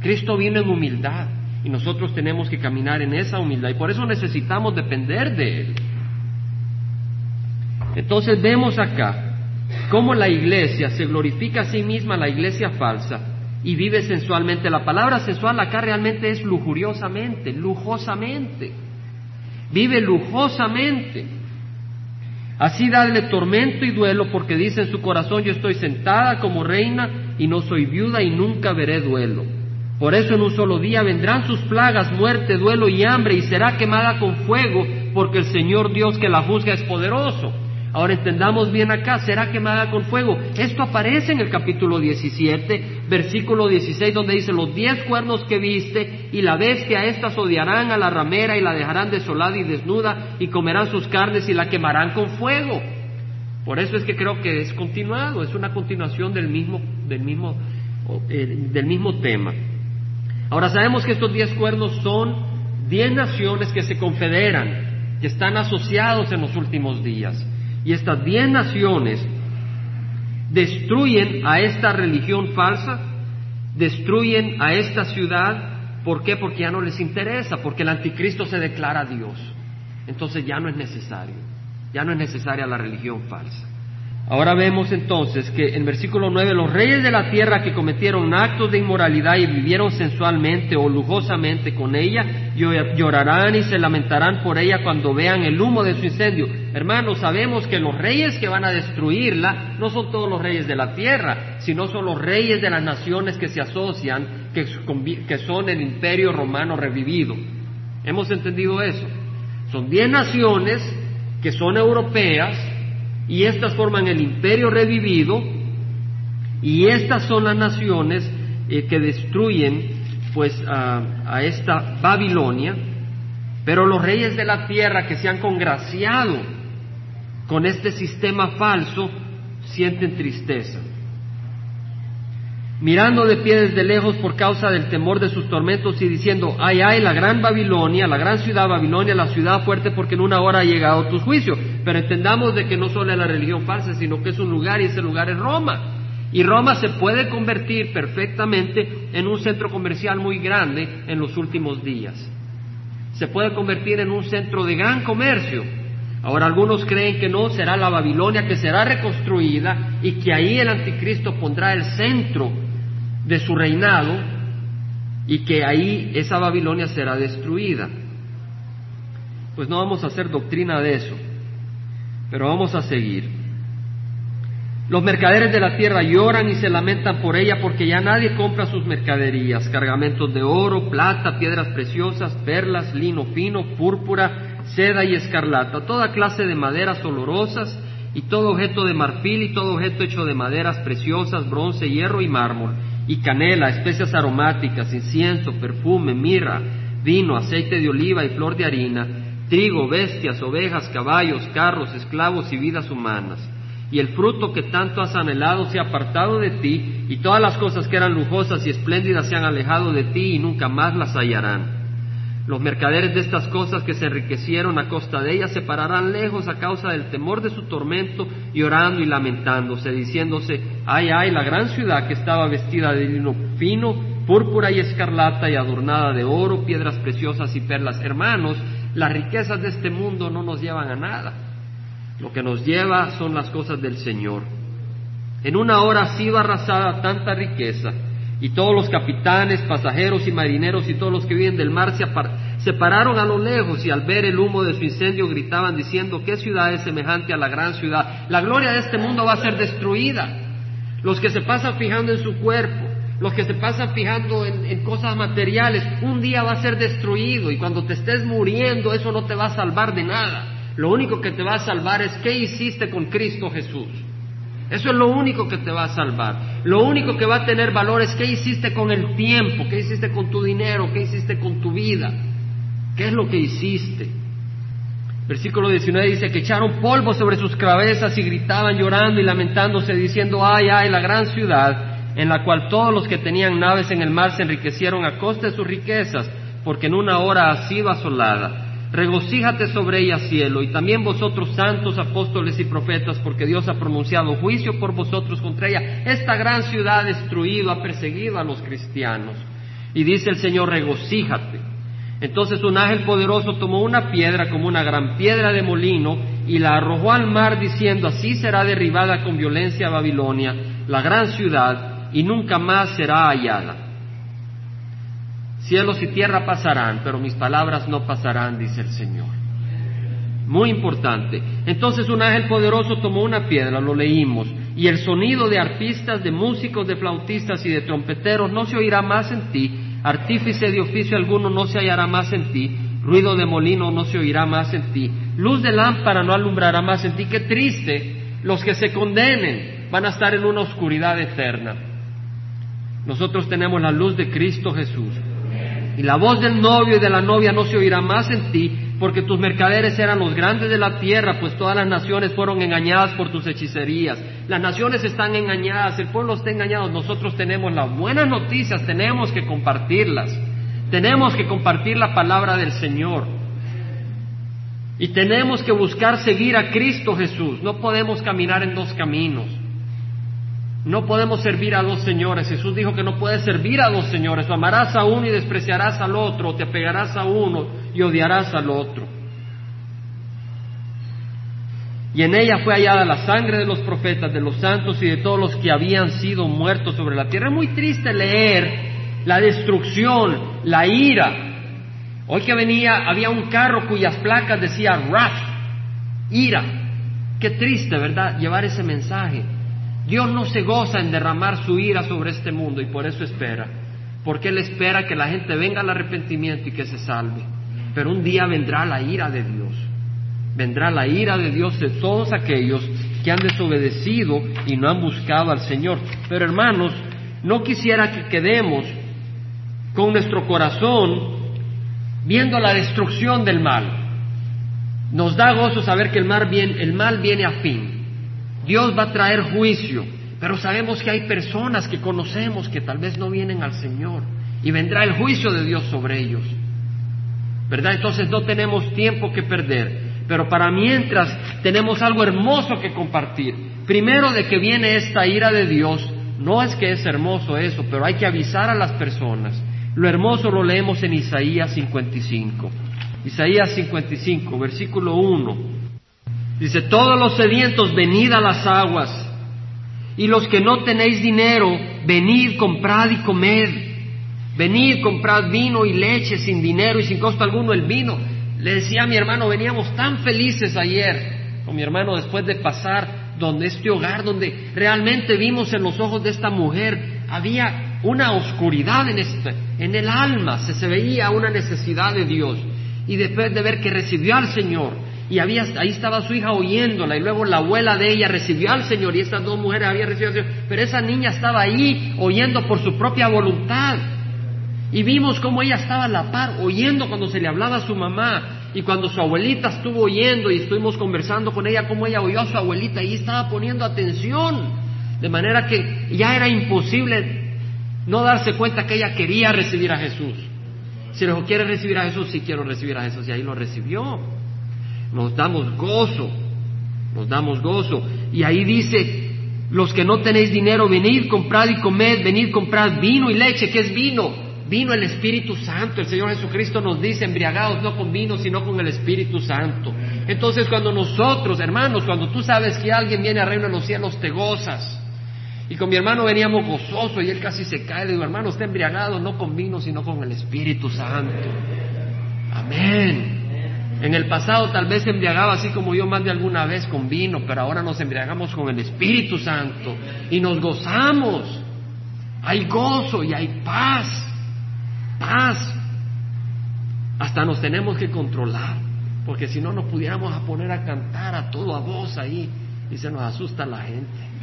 Cristo vino en humildad. Y nosotros tenemos que caminar en esa humildad y por eso necesitamos depender de Él. Entonces vemos acá cómo la iglesia se glorifica a sí misma, la iglesia falsa, y vive sensualmente. La palabra sensual acá realmente es lujuriosamente, lujosamente. Vive lujosamente. Así dadle tormento y duelo porque dice en su corazón yo estoy sentada como reina y no soy viuda y nunca veré duelo. Por eso en un solo día vendrán sus plagas, muerte, duelo y hambre, y será quemada con fuego, porque el Señor Dios que la juzga es poderoso. Ahora entendamos bien acá, será quemada con fuego. Esto aparece en el capítulo 17, versículo 16, donde dice, los diez cuernos que viste y la bestia estas odiarán a la ramera y la dejarán desolada y desnuda y comerán sus carnes y la quemarán con fuego. Por eso es que creo que es continuado, es una continuación del mismo, del mismo, eh, del mismo tema. Ahora sabemos que estos diez cuernos son diez naciones que se confederan, que están asociados en los últimos días. Y estas diez naciones destruyen a esta religión falsa, destruyen a esta ciudad. ¿Por qué? Porque ya no les interesa, porque el anticristo se declara Dios. Entonces ya no es necesario, ya no es necesaria la religión falsa. Ahora vemos entonces que en versículo 9 los reyes de la tierra que cometieron actos de inmoralidad y vivieron sensualmente o lujosamente con ella, llorarán y se lamentarán por ella cuando vean el humo de su incendio. Hermanos, sabemos que los reyes que van a destruirla no son todos los reyes de la tierra, sino son los reyes de las naciones que se asocian, que, que son el imperio romano revivido. ¿Hemos entendido eso? Son diez naciones que son europeas, y estas forman el imperio revivido, y estas son las naciones eh, que destruyen pues a esta Babilonia, pero los reyes de la tierra que se han congraciado con este sistema falso sienten tristeza. Mirando de pie desde lejos por causa del temor de sus tormentos y diciendo, ay, ay, la gran Babilonia, la gran ciudad Babilonia, la ciudad fuerte porque en una hora ha llegado tu juicio. Pero entendamos de que no solo es la religión falsa, sino que es un lugar y ese lugar es Roma. Y Roma se puede convertir perfectamente en un centro comercial muy grande en los últimos días. Se puede convertir en un centro de gran comercio. Ahora algunos creen que no, será la Babilonia que será reconstruida y que ahí el anticristo pondrá el centro de su reinado y que ahí esa Babilonia será destruida. Pues no vamos a hacer doctrina de eso, pero vamos a seguir. Los mercaderes de la tierra lloran y se lamentan por ella porque ya nadie compra sus mercaderías, cargamentos de oro, plata, piedras preciosas, perlas, lino fino, púrpura, seda y escarlata, toda clase de maderas olorosas y todo objeto de marfil y todo objeto hecho de maderas preciosas, bronce, hierro y mármol, y canela, especias aromáticas, incienso, perfume, mirra, vino, aceite de oliva y flor de harina, trigo, bestias, ovejas, caballos, carros, esclavos y vidas humanas y el fruto que tanto has anhelado se ha apartado de ti, y todas las cosas que eran lujosas y espléndidas se han alejado de ti y nunca más las hallarán. Los mercaderes de estas cosas que se enriquecieron a costa de ellas se pararán lejos a causa del temor de su tormento, llorando y lamentándose, diciéndose, ay, ay, la gran ciudad que estaba vestida de lino fino, púrpura y escarlata y adornada de oro, piedras preciosas y perlas. Hermanos, las riquezas de este mundo no nos llevan a nada. Lo que nos lleva son las cosas del Señor. En una hora ha sido arrasada tanta riqueza y todos los capitanes, pasajeros y marineros y todos los que viven del mar se, pararon a lo lejos y al ver el humo de su incendio gritaban diciendo, ¿qué ciudad es semejante a la gran ciudad? La gloria de este mundo va a ser destruida. Los que se pasan fijando en su cuerpo, los que se pasan fijando en, cosas materiales, un día va a ser destruido y cuando te estés muriendo eso no te va a salvar de nada. Lo único que te va a salvar es qué hiciste con Cristo Jesús. Eso es lo único que te va a salvar. Lo único que va a tener valor es qué hiciste con el tiempo, qué hiciste con tu dinero, qué hiciste con tu vida. ¿Qué es lo que hiciste? Versículo 19 dice que echaron polvo sobre sus cabezas y gritaban llorando y lamentándose diciendo, ay, ay, la gran ciudad en la cual todos los que tenían naves en el mar se enriquecieron a costa de sus riquezas, porque en una hora ha sido asolada regocíjate sobre ella cielo, y también vosotros santos, apóstoles y profetas, porque Dios ha pronunciado juicio por vosotros contra ella. Esta gran ciudad ha destruido, ha perseguido a los cristianos. Y dice el Señor, regocíjate. Entonces un ángel poderoso tomó una piedra como una gran piedra de molino y la arrojó al mar diciendo, así será derribada con violencia Babilonia, la gran ciudad, y nunca más será hallada. Cielos y tierra pasarán, pero mis palabras no pasarán, dice el Señor. Muy importante. Entonces un ángel poderoso tomó una piedra, lo leímos, y el sonido de artistas, de músicos, de flautistas y de trompeteros no se oirá más en ti, artífice de oficio alguno no se hallará más en ti, ruido de molino no se oirá más en ti, luz de lámpara no alumbrará más en ti. Qué triste, los que se condenen van a estar en una oscuridad eterna. Nosotros tenemos la luz de Cristo Jesús y la voz del novio y de la novia no se oirá más en ti, porque tus mercaderes eran los grandes de la tierra, pues todas las naciones fueron engañadas por tus hechicerías. Las naciones están engañadas, el pueblo está engañado, nosotros tenemos las buenas noticias, tenemos que compartirlas, tenemos que compartir la palabra del Señor. Y tenemos que buscar seguir a Cristo Jesús, no podemos caminar en dos caminos. No podemos servir a dos señores. Jesús dijo que no puedes servir a dos señores. amarás a uno y despreciarás al otro, o te apegarás a uno y odiarás al otro. Y en ella fue hallada la sangre de los profetas, de los santos y de todos los que habían sido muertos sobre la tierra. Es muy triste leer la destrucción, la ira. Hoy que venía, había un carro cuyas placas decía wrath, ira. Qué triste, ¿verdad? Llevar ese mensaje. Dios no se goza en derramar su ira sobre este mundo y por eso espera. Porque Él espera que la gente venga al arrepentimiento y que se salve. Pero un día vendrá la ira de Dios. vendrá la ira de Dios de todos aquellos que han desobedecido y no han buscado al Señor. Pero hermanos, no quisiera que quedemos con nuestro corazón viendo la destrucción del mal. Nos da gozo saber que el mal viene, el mal viene a fin. Dios va a traer juicio, pero sabemos que hay personas que conocemos que tal vez no vienen al Señor y vendrá el juicio de Dios sobre ellos. ¿Verdad? Entonces no tenemos tiempo que perder. Pero para mientras tenemos algo hermoso que compartir. Primero de que viene esta ira de Dios, no es que es hermoso eso, pero hay que avisar a las personas. Lo hermoso lo leemos en Isaías 55. Isaías 55, versículo 1. Dice, todos los sedientos, venid a las aguas, y los que no tenéis dinero, venid, comprad y comed. Venid, comprad vino y leche sin dinero y sin costo alguno el vino. Le decía a mi hermano, veníamos tan felices ayer con mi hermano después de pasar donde este hogar, donde realmente vimos en los ojos de esta mujer, había una oscuridad en, este, en el alma, se, se veía una necesidad de Dios. Y después de ver que recibió al Señor, y había, ahí estaba su hija oyéndola, y luego la abuela de ella recibió al Señor, y estas dos mujeres habían recibido al Señor, pero esa niña estaba ahí oyendo por su propia voluntad. Y vimos cómo ella estaba a la par, oyendo cuando se le hablaba a su mamá, y cuando su abuelita estuvo oyendo y estuvimos conversando con ella, cómo ella oyó a su abuelita y estaba poniendo atención. De manera que ya era imposible no darse cuenta que ella quería recibir a Jesús. Si dijo, ¿quiere recibir a Jesús? Sí quiero recibir a Jesús. Y ahí lo recibió. Nos damos gozo. Nos damos gozo. Y ahí dice, los que no tenéis dinero, venid, comprad y comed, venid, comprad vino y leche. ¿Qué es vino? Vino el Espíritu Santo. El Señor Jesucristo nos dice, embriagados no con vino, sino con el Espíritu Santo. Entonces cuando nosotros, hermanos, cuando tú sabes que alguien viene al reino de los cielos, te gozas. Y con mi hermano veníamos gozosos y él casi se cae. Le digo, hermano, está embriagado no con vino, sino con el Espíritu Santo. Amén. En el pasado tal vez embriagaba así como yo más de alguna vez con vino, pero ahora nos embriagamos con el Espíritu Santo y nos gozamos. Hay gozo y hay paz Hasta nos tenemos que controlar, porque si no nos pudiéramos a poner a cantar a todo a voz ahí y se nos asusta la gente.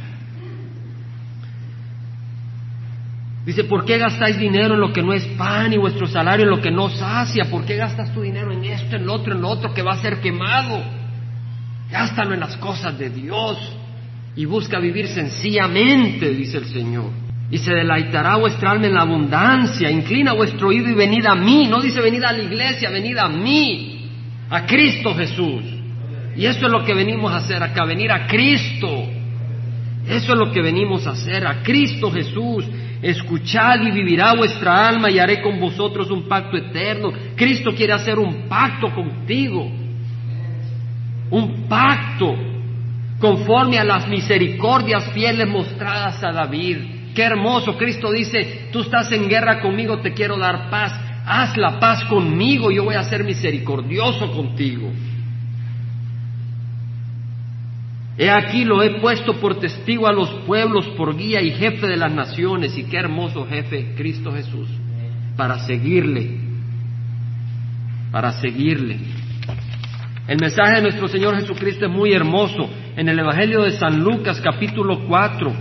Dice, ¿por qué gastáis dinero en lo que no es pan y vuestro salario en lo que no sacia? ¿Por qué gastas tu dinero en esto, en lo otro, en lo otro que va a ser quemado? Gástalo en las cosas de Dios y busca vivir sencillamente, dice el Señor y se deleitará vuestra alma en la abundancia. Inclina vuestro oído y venid a mí. No dice venid a la iglesia, venid a mí, a Cristo Jesús. Y eso es lo que venimos a hacer acá, venir a Cristo. Eso es lo que venimos a hacer, a Cristo Jesús. Escuchad y vivirá vuestra alma y haré con vosotros un pacto eterno. Cristo quiere hacer un pacto contigo. Un pacto conforme a las misericordias fieles mostradas a David. Qué hermoso, Cristo dice, tú estás en guerra conmigo, te quiero dar paz, haz la paz conmigo, yo voy a ser misericordioso contigo. He aquí lo he puesto por testigo a los pueblos, por guía y jefe de las naciones, y qué hermoso jefe, Cristo Jesús, para seguirle, para seguirle. El mensaje de nuestro Señor Jesucristo es muy hermoso. En el Evangelio de San Lucas capítulo 4,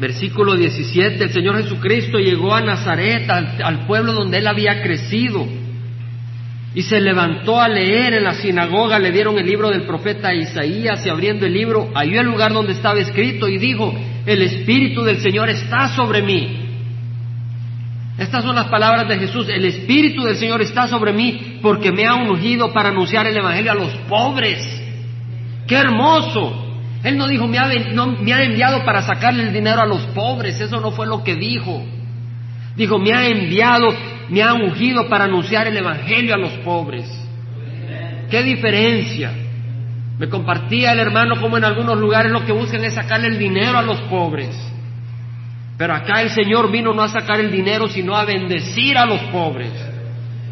Versículo 17, el Señor Jesucristo llegó a Nazaret, al, pueblo donde él había crecido, y se levantó a leer en la sinagoga, le dieron el libro del profeta Isaías, y abriendo el libro, halló el lugar donde estaba escrito y dijo, el Espíritu del Señor está sobre mí. Estas son las palabras de Jesús, el Espíritu del Señor está sobre mí porque me ha ungido para anunciar el Evangelio a los pobres. ¡Qué hermoso! Él no dijo, me ha, me ha enviado para sacarle el dinero a los pobres, eso no fue lo que dijo. Dijo, me ha enviado, me ha ungido para anunciar el Evangelio a los pobres. ¿Qué diferencia? Me compartía el hermano como en algunos lugares lo que buscan es sacarle el dinero a los pobres. Pero acá el Señor vino no a sacar el dinero, sino a bendecir a los pobres.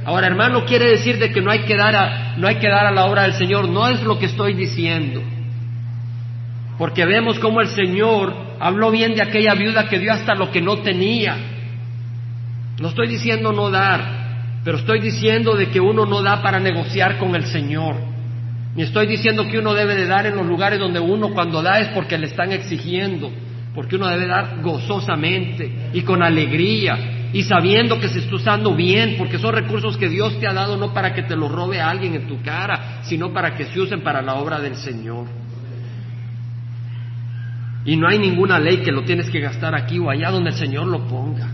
Ahora, hermano, quiere decir de que no hay que dar a, no hay que dar a la obra del Señor, no es lo que estoy diciendo. Porque vemos cómo el Señor habló bien de aquella viuda que dio hasta lo que no tenía. No estoy diciendo no dar, pero estoy diciendo de que uno no da para negociar con el Señor. Ni estoy diciendo que uno debe de dar en los lugares donde uno cuando da es porque le están exigiendo, porque uno debe dar gozosamente y con alegría y sabiendo que se está usando bien, porque son recursos que Dios te ha dado no para que te los robe alguien en tu cara, sino para que se usen para la obra del Señor. Y no hay ninguna ley que lo tienes que gastar aquí o allá donde el Señor lo ponga.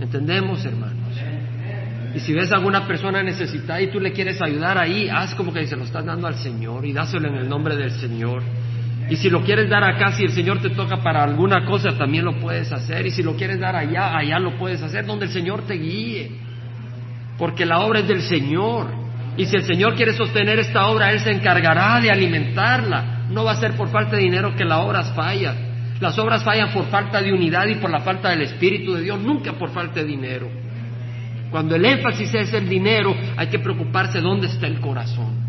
¿Entendemos, hermanos? Y si ves a alguna persona necesitada y tú le quieres ayudar ahí, haz como que se lo estás dando al Señor y dáselo en el nombre del Señor. Y si lo quieres dar acá, si el Señor te toca para alguna cosa, también lo puedes hacer. Y si lo quieres dar allá, allá lo puedes hacer, donde el Señor te guíe. Porque la obra es del Señor. Y si el Señor quiere sostener esta obra, Él se encargará de alimentarla. No va a ser por falta de dinero que las obras fallan. Las obras fallan por falta de unidad y por la falta del Espíritu de Dios, nunca por falta de dinero. Cuando el énfasis es el dinero, hay que preocuparse dónde está el corazón.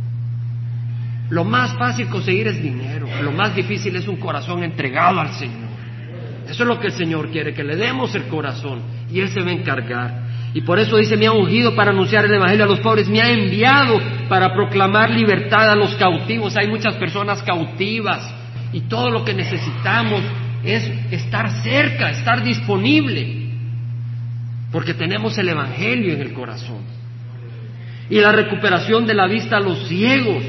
Lo más fácil conseguir es dinero, lo más difícil es un corazón entregado al Señor. Eso es lo que el Señor quiere, que le demos el corazón y Él se va a encargar. Y por eso dice, me ha ungido para anunciar el Evangelio a los pobres, me ha enviado para proclamar libertad a los cautivos. Hay muchas personas cautivas y todo lo que necesitamos es estar cerca, estar disponible, porque tenemos el Evangelio en el corazón. Y la recuperación de la vista a los ciegos.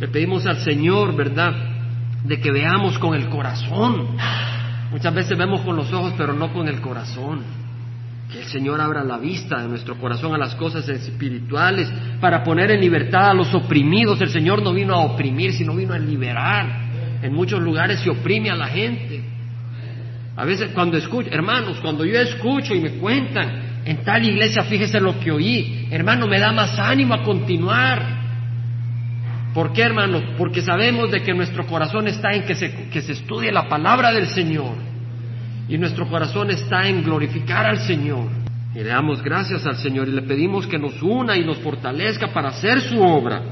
Le pedimos al Señor, ¿verdad?, de que veamos con el corazón. Muchas veces vemos con los ojos, pero no con el corazón. Que el Señor abra la vista de nuestro corazón a las cosas espirituales para poner en libertad a los oprimidos. El Señor no vino a oprimir, sino vino a liberar. En muchos lugares se oprime a la gente. A veces cuando escucho, hermanos, cuando yo escucho y me cuentan, en tal iglesia fíjese lo que oí, hermano, me da más ánimo a continuar. ¿Por qué, hermano? Porque sabemos de que nuestro corazón está en que se, que se estudie la palabra del Señor. Y nuestro corazón está en glorificar al Señor. Y le damos gracias al Señor y le pedimos que nos una y nos fortalezca para hacer su obra.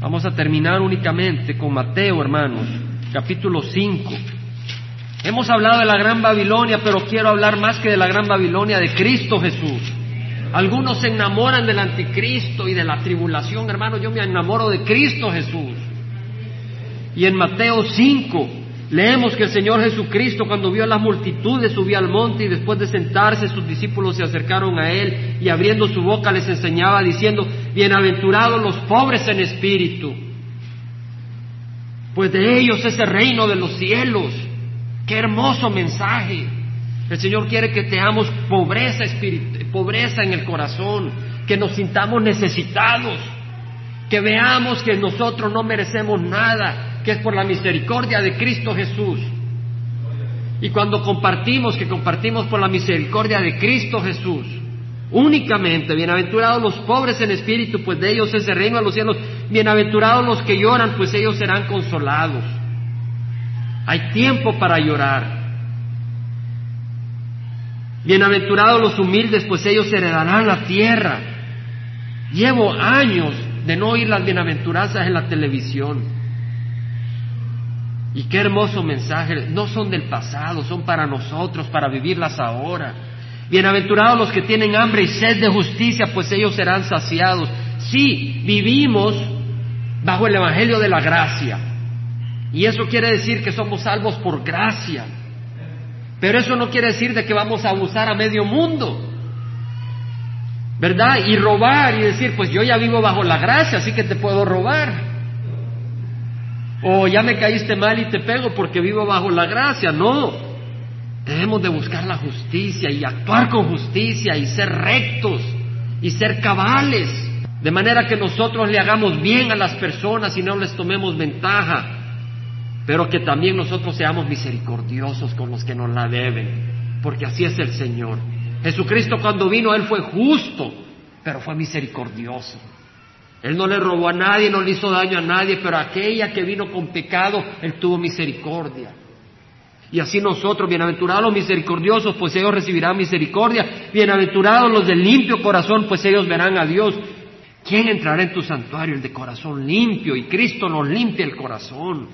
Vamos a terminar únicamente con Mateo, hermanos, capítulo 5. Hemos hablado de la Gran Babilonia, pero quiero hablar más que de la Gran Babilonia, de Cristo Jesús. Algunos se enamoran del anticristo y de la tribulación, hermanos, yo me enamoro de Cristo Jesús. Y en Mateo 5 leemos que el Señor Jesucristo cuando vio a las multitudes subió al monte y después de sentarse sus discípulos se acercaron a él y abriendo su boca les enseñaba diciendo, bienaventurados los pobres en espíritu, pues de ellos es el reino de los cielos. Qué hermoso mensaje. El Señor quiere que teamos pobreza, pobreza en el corazón, que nos sintamos necesitados, que veamos que nosotros no merecemos nada, que es por la misericordia de Cristo Jesús. Y cuando compartimos, que compartimos por la misericordia de Cristo Jesús, únicamente, bienaventurados los pobres en espíritu, pues de ellos es el reino de los cielos, bienaventurados los que lloran, pues ellos serán consolados. Hay tiempo para llorar. Bienaventurados los humildes, pues ellos heredarán la tierra. Llevo años de no oír las bienaventuranzas en la televisión. Y qué hermoso mensaje. No son del pasado, son para nosotros, para vivirlas ahora. Bienaventurados los que tienen hambre y sed de justicia, pues ellos serán saciados. Sí, vivimos bajo el Evangelio de la gracia. Y eso quiere decir que somos salvos por gracia. Pero eso no quiere decir de que vamos a abusar a medio mundo. ¿Verdad? Y robar y decir, pues yo ya vivo bajo la gracia, así que te puedo robar. O ya me caíste mal y te pego porque vivo bajo la gracia. No. Debemos de buscar la justicia y actuar con justicia y ser rectos y ser cabales. De manera que nosotros le hagamos bien a las personas y no les tomemos ventaja. Pero que también nosotros seamos misericordiosos con los que nos la deben. Porque así es el Señor. Jesucristo cuando vino, Él fue justo, pero fue misericordioso. Él no le robó a nadie, no le hizo daño a nadie, pero aquella que vino con pecado, Él tuvo misericordia. Y así nosotros, bienaventurados los misericordiosos, pues ellos recibirán misericordia. Bienaventurados los de limpio corazón, pues ellos verán a Dios. ¿Quién entrará en tu santuario? El de corazón limpio. Y Cristo nos limpia el corazón.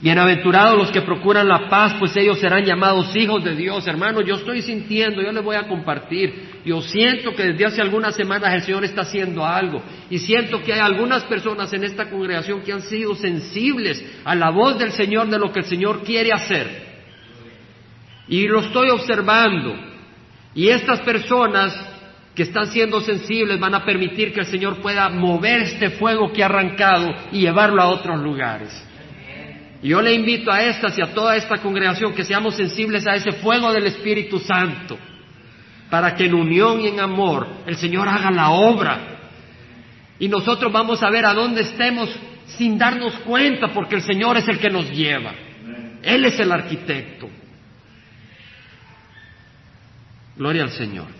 Bienaventurados los que procuran la paz, pues ellos serán llamados hijos de Dios. Hermano, yo estoy sintiendo, yo les voy a compartir. Yo siento que desde hace algunas semanas el Señor está haciendo algo. Y siento que hay algunas personas en esta congregación que han sido sensibles a la voz del Señor de lo que el Señor quiere hacer. Y lo estoy observando. Y estas personas que están siendo sensibles van a permitir que el Señor pueda mover este fuego que ha arrancado y llevarlo a otros lugares. Yo le invito a estas y a toda esta congregación que seamos sensibles a ese fuego del Espíritu Santo, para que en unión y en amor el Señor haga la obra. Y nosotros vamos a ver a dónde estemos sin darnos cuenta, porque el Señor es el que nos lleva. Él es el arquitecto. Gloria al Señor.